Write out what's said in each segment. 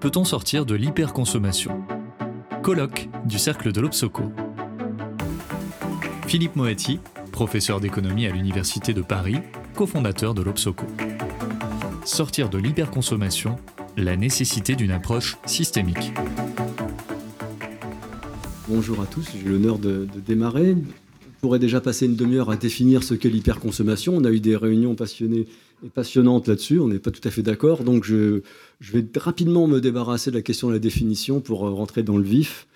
peut-on sortir de l'hyperconsommation? Colloque du Cercle de l'Obsoco. Philippe Moetti, professeur d'économie à l'Université de Paris, cofondateur de l'Obsoco. Sortir de l'hyperconsommation, la nécessité d'une approche systémique. Bonjour à tous, j'ai l'honneur de, de, démarrer. Pourrait déjà passer une demi-heure à définir ce qu'est l'hyperconsommation. On a eu des réunions passionnées et passionnante là-dessus. On n'est pas tout à fait d'accord. Donc, je, vais rapidement me débarrasser de la question de la définition pour euh, rentrer dans le vif.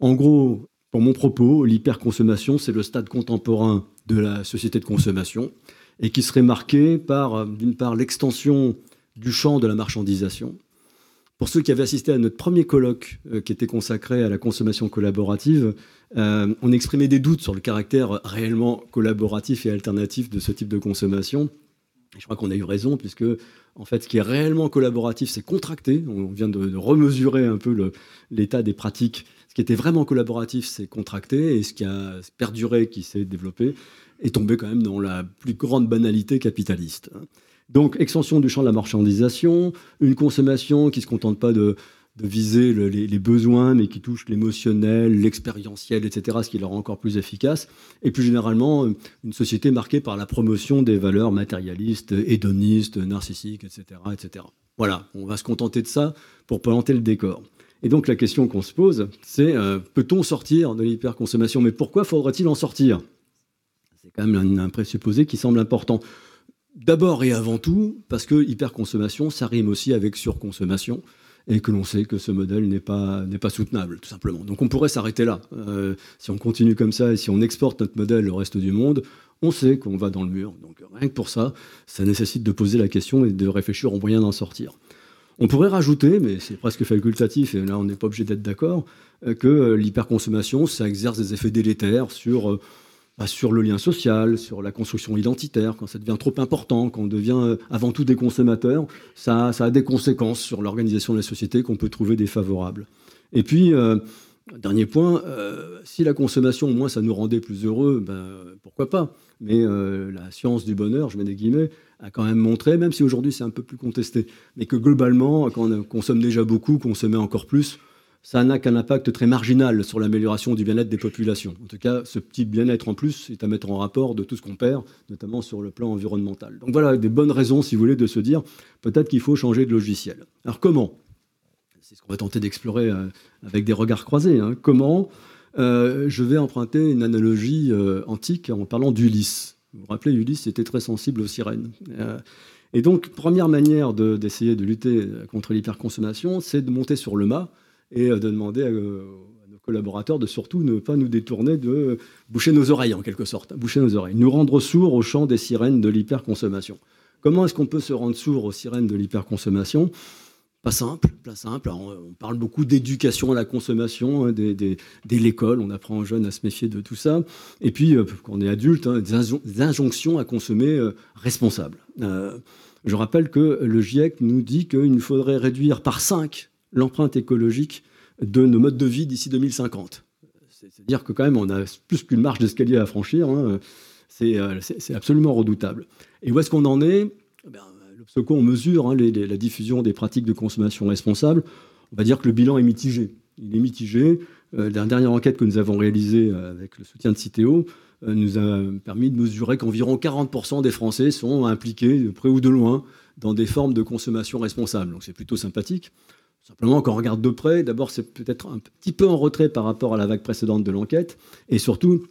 En gros, pour mon propos, l'hyperconsommation, c'est le stade contemporain de la société de consommation et qui serait marqué par, euh, d'une part, l'extension du champ de la marchandisation. Pour ceux qui avaient assisté à notre premier colloque euh, qui était consacré à la consommation collaborative, on exprimait des doutes sur le caractère réellement collaboratif et alternatif de ce type de consommation je crois qu'on a eu raison, puisque en fait, ce qui est réellement collaboratif, c'est contracté. On vient de, remesurer un peu l'état des pratiques. Ce qui était vraiment collaboratif, c'est contracté, et ce qui a perduré, qui s'est développé, est tombé quand même dans la plus grande banalité capitaliste. Donc, extension du champ de la marchandisation, une consommation qui ne se contente pas de, viser les, besoins, mais qui touchent l'émotionnel, l'expérientiel, etc., ce qui leur rend encore plus efficace. Et plus généralement, une société marquée par la promotion des valeurs matérialistes, hédonistes, narcissiques, etc., etc. Voilà, on va se contenter de ça pour planter le décor. Et donc la question qu'on se pose, c'est euh, peut-on sortir de l'hyperconsommation? Mais pourquoi faudrait-il en sortir? C'est quand même un présupposé qui semble important. D'abord et avant tout, parce que hyperconsommation, ça rime aussi avec surconsommation et que l'on sait que ce modèle n'est pas, soutenable, tout simplement. Donc on pourrait s'arrêter là. Euh, si on continue comme ça et si on exporte notre modèle au reste du monde, on sait qu'on va dans le mur. Donc rien que pour ça, ça nécessite de poser la question et de réfléchir aux moyens d'en sortir. On pourrait rajouter, mais c'est presque facultatif, et là on n'est pas obligé d'être d'accord, euh, que l'hyperconsommation, ça exerce des effets délétères sur euh, bah, sur le lien social, sur la construction identitaire, quand ça devient trop important, quand on devient euh, avant tout des consommateurs, ça, ça a des conséquences sur l'organisation de la société qu'on peut trouver défavorables. Et puis, euh, dernier point, euh, si la consommation, au moins, ça nous rendait plus heureux, ben, pourquoi pas Mais la science du bonheur, je mets des guillemets, a quand même montré, même si aujourd'hui c'est un peu plus contesté, mais que globalement, quand on consomme déjà beaucoup, consommer encore plus, ça n'a qu'un impact très marginal sur l'amélioration du bien-être des populations. En tout cas, ce petit bien-être en plus est à mettre en rapport de tout ce qu'on perd, notamment sur le plan environnemental. Donc voilà, des bonnes raisons, si vous voulez, de se dire peut-être qu'il faut changer de logiciel. Alors comment? C'est ce qu'on va tenter d'explorer euh, avec des regards croisés. Hein. Comment euh, Je vais emprunter une analogie euh, antique en parlant d'Ulysse? Vous vous rappelez, Ulysse était très sensible aux sirènes. et donc, première manière d'essayer de lutter contre l'hyperconsommation, c'est de monter sur le mât et euh, de demander à, nos collaborateurs de surtout ne pas nous détourner de boucher nos oreilles en quelque sorte, boucher nos oreilles, nous rendre sourds au chant des sirènes de l'hyperconsommation. Comment est-ce qu'on peut se rendre sourd aux sirènes de l'hyperconsommation? Pas simple, pas simple. on parle beaucoup d'éducation à la consommation, hein, dès, l'école, on apprend aux jeunes à se méfier de tout ça. Et puis, euh, quand on est adulte, hein, des, injonctions à consommer euh, responsable. je rappelle que le GIEC nous dit qu'il nous faudrait réduire par 5 l'empreinte écologique de nos modes de vie d'ici 2050. C'est-à-dire que quand même, on a plus qu'une marche d'escalier à franchir. Hein. Euh, c'est absolument redoutable. Et où est-ce qu'on en est? Eh on mesure hein, la diffusion des pratiques de consommation responsable. On va dire que le bilan est mitigé. Il est mitigé. Euh, la dernière enquête que nous avons réalisée euh, avec le soutien de Citeo nous a permis de mesurer qu'environ 40% des Français sont impliqués, de près ou de loin, dans des formes de consommation responsable. Donc c'est plutôt sympathique. Simplement, quand on regarde de près, d'abord, c'est peut-être un petit peu en retrait par rapport à la vague précédente de l'enquête. Et surtout,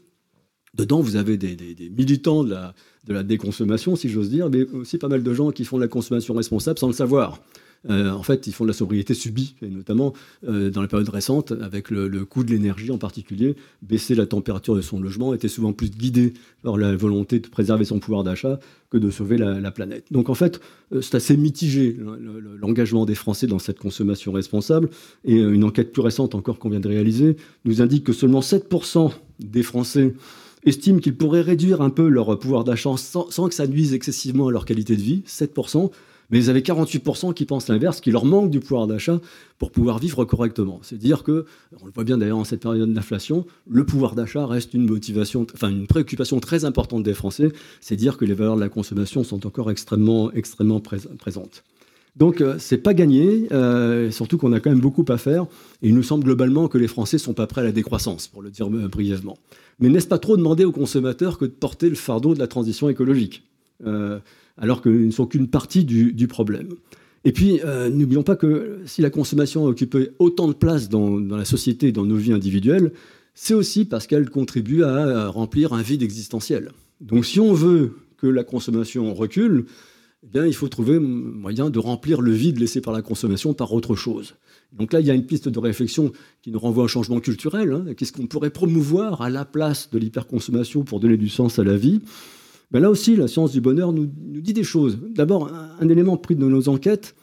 dedans, vous avez des, militants de la, de la, déconsommation, si j'ose dire, mais aussi pas mal de gens qui font de la consommation responsable sans le savoir. Euh, en fait, ils font de la sobriété subie, et notamment euh, dans la période récente, avec le, coût de l'énergie en particulier. Baisser la température de son logement était souvent plus guidé par la volonté de préserver son pouvoir d'achat que de sauver la, planète. Donc en fait, euh, c'est assez mitigé l'engagement des Français dans cette consommation responsable. Et une enquête plus récente encore qu'on vient de réaliser nous indique que seulement 7% des Français estiment qu'ils pourraient réduire un peu leur pouvoir d'achat sans, sans, que ça nuise excessivement à leur qualité de vie. 7%. Mais vous avez 48% qui pensent l'inverse, qui leur manque du pouvoir d'achat pour pouvoir vivre correctement. C'est dire que, on le voit bien d'ailleurs en cette période d'inflation, le pouvoir d'achat reste une motivation, enfin une préoccupation très importante des Français. C'est dire que les valeurs de la consommation sont encore extrêmement, extrêmement présentes. Donc, euh, c'est pas gagné, euh, surtout qu'on a quand même beaucoup à faire. Et il nous semble globalement que les Français sont pas prêts à la décroissance, pour le dire euh, brièvement. Mais n'est-ce pas trop demander aux consommateurs que de porter le fardeau de la transition écologique, alors qu'ils ne sont qu'une partie du, problème Et puis, n'oublions pas que si la consommation a occupé autant de place dans, la société, dans nos vies individuelles, c'est aussi parce qu'elle contribue à remplir un vide existentiel. Donc, si on veut que la consommation recule, eh bien, il faut trouver moyen de remplir le vide laissé par la consommation par autre chose. Donc là, il y a une piste de réflexion qui nous renvoie au changement culturel. Hein. Qu'est-ce qu'on pourrait promouvoir à la place de l'hyperconsommation pour donner du sens à la vie? Ben Là aussi, la science du bonheur nous, dit des choses. D'abord, un, élément pris de nos enquêtes,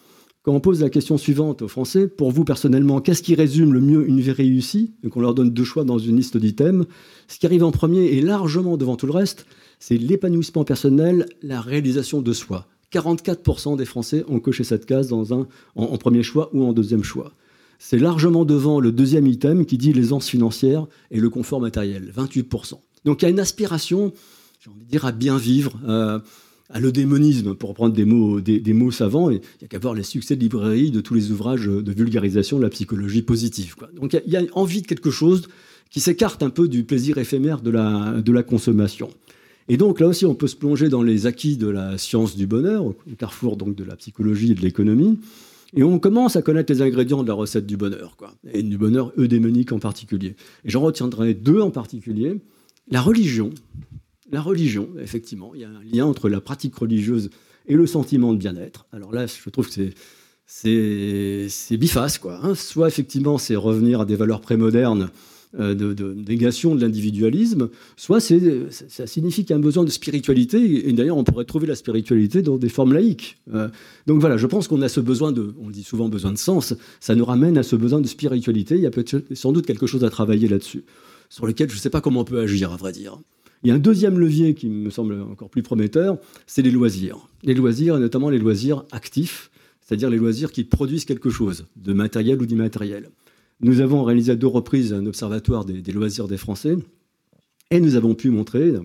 quand on pose la question suivante aux Français, pour vous personnellement, qu'est-ce qui résume le mieux une vie réussie? Donc on leur donne deux choix dans une liste d'items. Ce qui arrive en premier et largement devant tout le reste, c'est l'épanouissement personnel, la réalisation de soi. 44% des Français ont coché cette case dans un, en, premier choix ou en deuxième choix. C'est largement devant le deuxième item qui dit l'aisance financière et le confort matériel, 28%. Donc il y a une aspiration, à bien vivre, euh, à l'eudémonisme, pour reprendre des mots, des, mots savants. il n'y a qu'à voir les succès de librairie de tous les ouvrages de vulgarisation de la psychologie positive. Donc il y, a envie de quelque chose qui s'écarte un peu du plaisir éphémère de la, de la consommation. Et donc là aussi, on peut se plonger dans les acquis de la science du bonheur, au carrefour donc de la psychologie et de l'économie. Et on commence à connaître les ingrédients de la recette du bonheur, quoi, et du bonheur eudémonique en particulier. Et j'en retiendrai deux en particulier. La religion. La religion, effectivement, il y a un lien entre la pratique religieuse et le sentiment de bien-être. Alors là, je trouve que c'est c'est biface, quoi. Hein. Soit effectivement, c'est revenir à des valeurs prémodernes euh, de, négation de l'individualisme, soit ça signifie qu'il y a un besoin de spiritualité, et d'ailleurs on pourrait trouver la spiritualité dans des formes laïques. Euh, donc voilà, je pense qu'on a ce besoin de, on dit souvent besoin de sens, ça nous ramène à ce besoin de spiritualité, il y a sans doute quelque chose à travailler là-dessus, sur lequel je ne sais pas comment on peut agir, à vrai dire. Il y a un deuxième levier qui me semble encore plus prometteur, c'est les loisirs. Les loisirs, et notamment les loisirs actifs, c'est-à-dire les loisirs qui produisent quelque chose, de matériel ou d'immatériel. Nous avons réalisé à deux reprises un observatoire des, loisirs des Français et nous avons pu montrer, à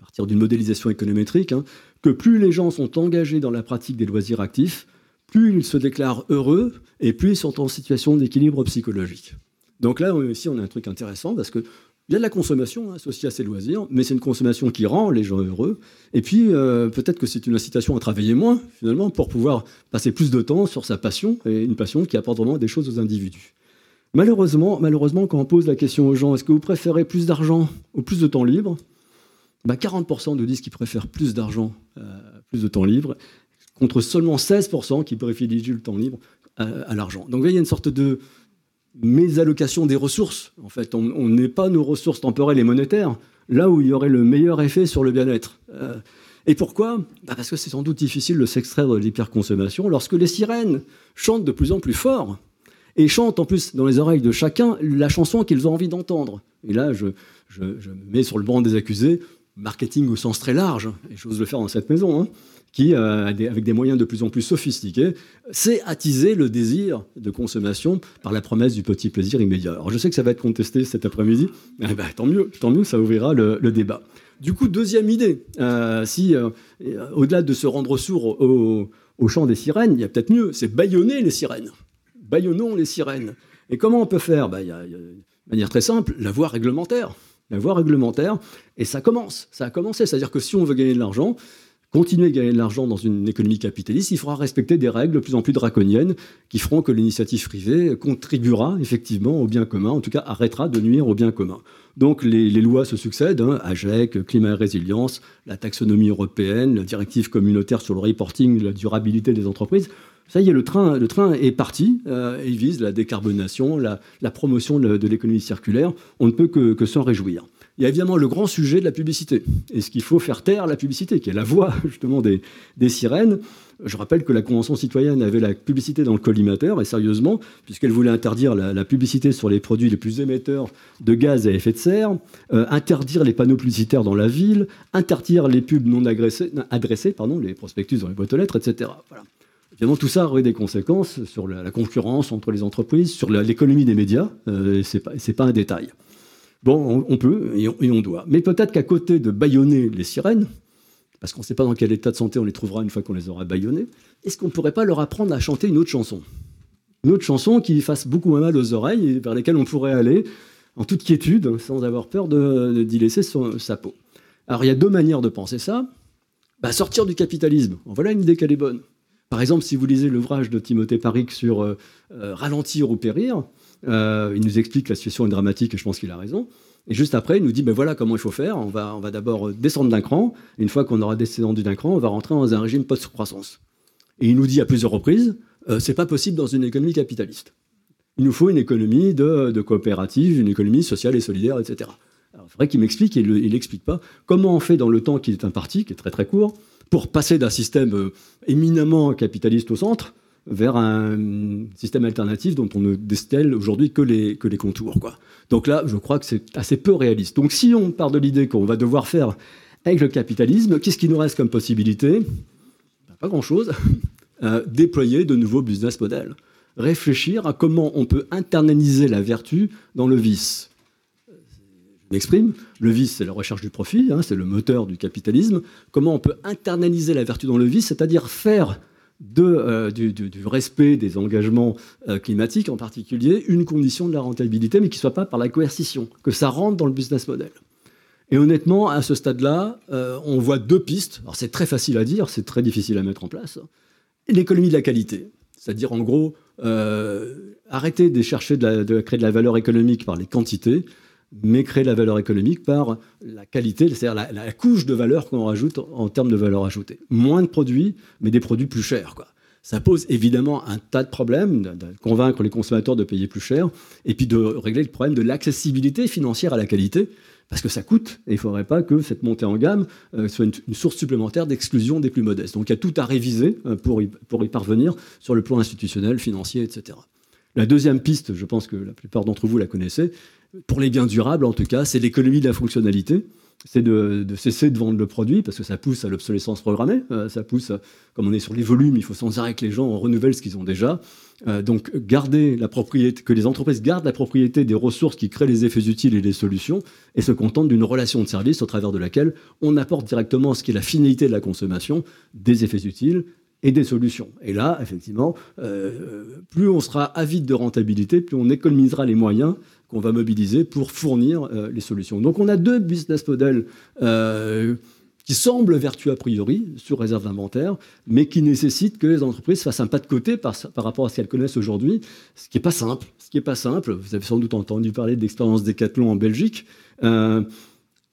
partir d'une modélisation économétrique, hein, que plus les gens sont engagés dans la pratique des loisirs actifs, plus ils se déclarent heureux et plus ils sont en situation d'équilibre psychologique. Donc là, ici, on a un truc intéressant parce que il y a de la consommation hein, associée à ces loisirs, mais c'est une consommation qui rend les gens heureux. Et puis, euh, peut-être que c'est une incitation à travailler moins, finalement, pour pouvoir passer plus de temps sur sa passion, et une passion qui apporte vraiment des choses aux individus. Malheureusement, quand on pose la question aux gens, est-ce que vous préférez plus d'argent ou plus de temps libre? Bah 40% nous disent qu'ils préfèrent plus d'argent, euh, plus de temps libre, contre seulement 16% qui privilégient le temps libre euh, à, l'argent. Donc il y a une sorte de mésallocation des ressources. En fait, on n'est pas nos ressources temporelles et monétaires là où il y aurait le meilleur effet sur le bien-être. Euh, et pourquoi? Bah Parce que c'est sans doute difficile de s'extraire de l'hyperconsommation lorsque les sirènes chantent de plus en plus fort et chantent en plus dans les oreilles de chacun la chanson qu'ils ont envie d'entendre. Et là, je, me mets sur le banc des accusés, marketing au sens très large, et j'ose le faire dans cette maison, hein, qui, euh, avec des moyens de plus en plus sophistiqués, sait attiser le désir de consommation par la promesse du petit plaisir immédiat. Alors je sais que ça va être contesté cet après-midi, mais bah, tant mieux, tant mieux, ça ouvrira le, débat. Du coup, deuxième idée, euh, si euh, au-delà de se rendre sourd au, au chant des sirènes, il y a peut-être mieux, c'est baïonner les sirènes baillonnons les sirènes. Et comment on peut faire? Il y, a une manière très simple, la voie réglementaire. La voie réglementaire, et ça commence, ça a commencé. C'est-à-dire que si on veut gagner de l'argent, continuer à gagner de l'argent dans une économie capitaliste, il faudra respecter des règles de plus en plus draconiennes qui feront que l'initiative privée contribuera effectivement au bien commun, en tout cas arrêtera de nuire au bien commun. Donc les, lois se succèdent, hein, AGEC, climat et résilience, la taxonomie européenne, la directive communautaire sur le reporting, la durabilité des entreprises. Ça y est, le train, le train est parti. Euh, il vise la décarbonation, la, promotion de, l'économie circulaire. On ne peut que, s'en réjouir. Il y a évidemment le grand sujet de la publicité. Est-ce qu'il faut faire taire la publicité, qui est la voix justement des, sirènes Je rappelle que la Convention citoyenne avait la publicité dans le collimateur, et sérieusement, puisqu'elle voulait interdire la, publicité sur les produits les plus émetteurs de gaz à effet de serre, euh, interdire les panneaux publicitaires dans la ville, interdire les pubs non adressées, pardon, les prospectus dans les boîtes aux lettres, etc. Voilà. Évidemment, tout ça aurait des conséquences sur la, concurrence entre les entreprises, sur l'économie des médias. Euh, Ce n'est pas, un détail. Bon, on, peut et on, doit. Mais peut-être qu'à côté de baïonner les sirènes, parce qu'on ne sait pas dans quel état de santé on les trouvera une fois qu'on les aura baillonnés, est-ce qu'on ne pourrait pas leur apprendre à chanter une autre chanson? Une autre chanson qui fasse beaucoup moins mal aux oreilles et vers lesquelles on pourrait aller en toute quiétude, sans avoir peur d'y laisser sa peau. Alors il y a deux manières de penser ça. Bah, sortir du capitalisme, voilà une idée qu'elle est bonne. Par exemple, si vous lisez l'ouvrage de Timothée Paric sur euh, euh, Ralentir ou périr, euh, il nous explique que la situation est dramatique et je pense qu'il a raison. Et juste après, il nous dit, ben voilà comment il faut faire. On va, on va d'abord descendre d'un cran. une fois qu'on aura descendu d'un cran, on va rentrer dans un régime post-croissance. Et il nous dit à plusieurs reprises, euh, c'est pas possible dans une économie capitaliste. Il nous faut une économie de, coopérative, une économie sociale et solidaire, etc. Alors, il faudrait qu'il m'explique, et il n'explique pas, comment on fait dans le temps qui est imparti, qui est très très court, pour passer d'un système euh, éminemment capitaliste au centre vers un système alternatif dont on ne destelle aujourd'hui que les, contours. Donc là, je crois que c'est assez peu réaliste. Donc si on part de l'idée qu'on va devoir faire avec le capitalisme, qu'est-ce qui nous reste comme possibilité? Ben, Pas grand-chose. Euh, déployer de nouveaux business models. Réfléchir à comment on peut internaliser la vertu dans le vice. M'exprime. Le vice, c'est la recherche du profit, hein, c'est le moteur du capitalisme. Comment on peut internaliser la vertu dans le vice, c'est-à-dire faire de, euh, du, respect des engagements euh, climatiques en particulier, une condition de la rentabilité, mais qui ne soit pas par la coercition, que ça rentre dans le business model. Et honnêtement, à ce stade-là, euh, on voit deux pistes. Alors c'est très facile à dire, c'est très difficile à mettre en place. L'économie de la qualité, c'est-à-dire en gros, arrêter de chercher de créer de la valeur économique par les quantités, mais créer la valeur économique par la qualité, c'est-à-dire la, couche de valeur qu'on rajoute en termes de valeur ajoutée. Moins de produits, mais des produits plus chers. Ça pose évidemment un tas de problèmes, de, convaincre les consommateurs de payer plus cher, et puis de régler le problème de l'accessibilité financière à la qualité, parce que ça coûte, et il ne faudrait pas que cette montée en gamme euh, soit une, source supplémentaire d'exclusion des plus modestes. Donc il y a tout à réviser euh, pour, pour y parvenir sur le plan institutionnel, financier, etc. La deuxième piste, je pense que la plupart d'entre vous la connaissez, pour les biens durables en tout cas, c'est l'économie de la fonctionnalité. C'est de, cesser de vendre le produit parce que ça pousse à l'obsolescence programmée. Euh, ça pousse, comme on est sur les volumes, il faut sans arrêt que les gens renouvellent ce qu'ils ont déjà. Euh, donc garder la propriété, que les entreprises gardent la propriété des ressources qui créent les effets utiles et les solutions et se contentent d'une relation de service au travers de laquelle on apporte directement ce qui est la finalité de la consommation, des effets utiles et des solutions. Et là, effectivement, euh, plus on sera avide de rentabilité, plus on économisera les moyens qu'on va mobiliser pour fournir euh, les solutions. Donc on a deux business models euh, qui semblent vertueux a priori sur réserve d'inventaire, mais qui nécessitent que les entreprises fassent un pas de côté par, rapport à ce qu'elles connaissent aujourd'hui, ce qui n'est pas simple. Ce qui n'est pas simple, vous avez sans doute entendu parler de l'expérience Decathlon en Belgique. Euh,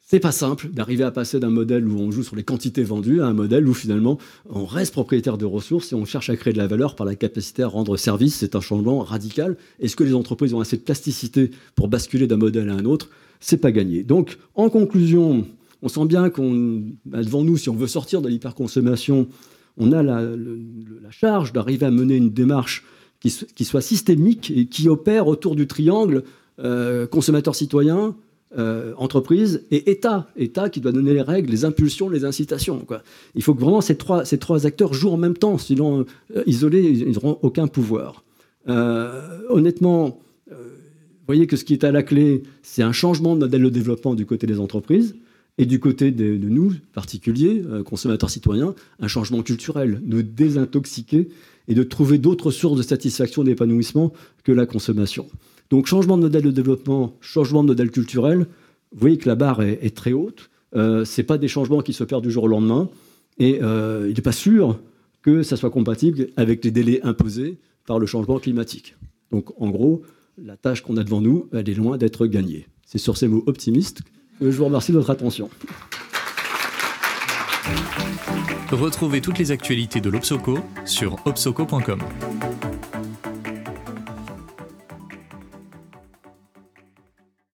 c'est pas simple d'arriver à passer d'un modèle où on joue sur les quantités vendues à un modèle où finalement on reste propriétaire de ressources et on cherche à créer de la valeur par la capacité à rendre service. C'est un changement radical. Est-ce que les entreprises ont assez de plasticité pour basculer d'un modèle à un autre? C'est pas gagné. Donc, en conclusion, on sent bien qu'on bah, devant nous, si on veut sortir de l'hyperconsommation, on a la, charge d'arriver à mener une démarche qui, soit systémique et qui opère autour du triangle euh, consommateur-citoyen, euh, entreprise et État. État qui doit donner les règles, les impulsions, les incitations. Il faut que vraiment ces trois, ces trois acteurs jouent en même temps, sinon euh, isolés, ils n'auront aucun pouvoir. Euh, honnêtement, vous voyez que ce qui est à la clé, c'est un changement de modèle de développement du côté des entreprises et du côté de, de nous, particuliers, consommateurs citoyens, un changement culturel, de désintoxiquer et de trouver d'autres sources de satisfaction d'épanouissement que la consommation. Donc changement de modèle de développement, changement de modèle culturel, vous voyez que la barre est, très haute. Euh, Ce pas des changements qui se perdent du jour au lendemain. Et euh, il n'est pas sûr que ça soit compatible avec les délais imposés par le changement climatique. Donc en gros, la tâche qu'on a devant nous, elle est loin d'être gagnée. C'est sur ces mots optimistes que je vous remercie de votre attention. Retrouvez toutes les actualités de l'Obsoco sur obsoco.com.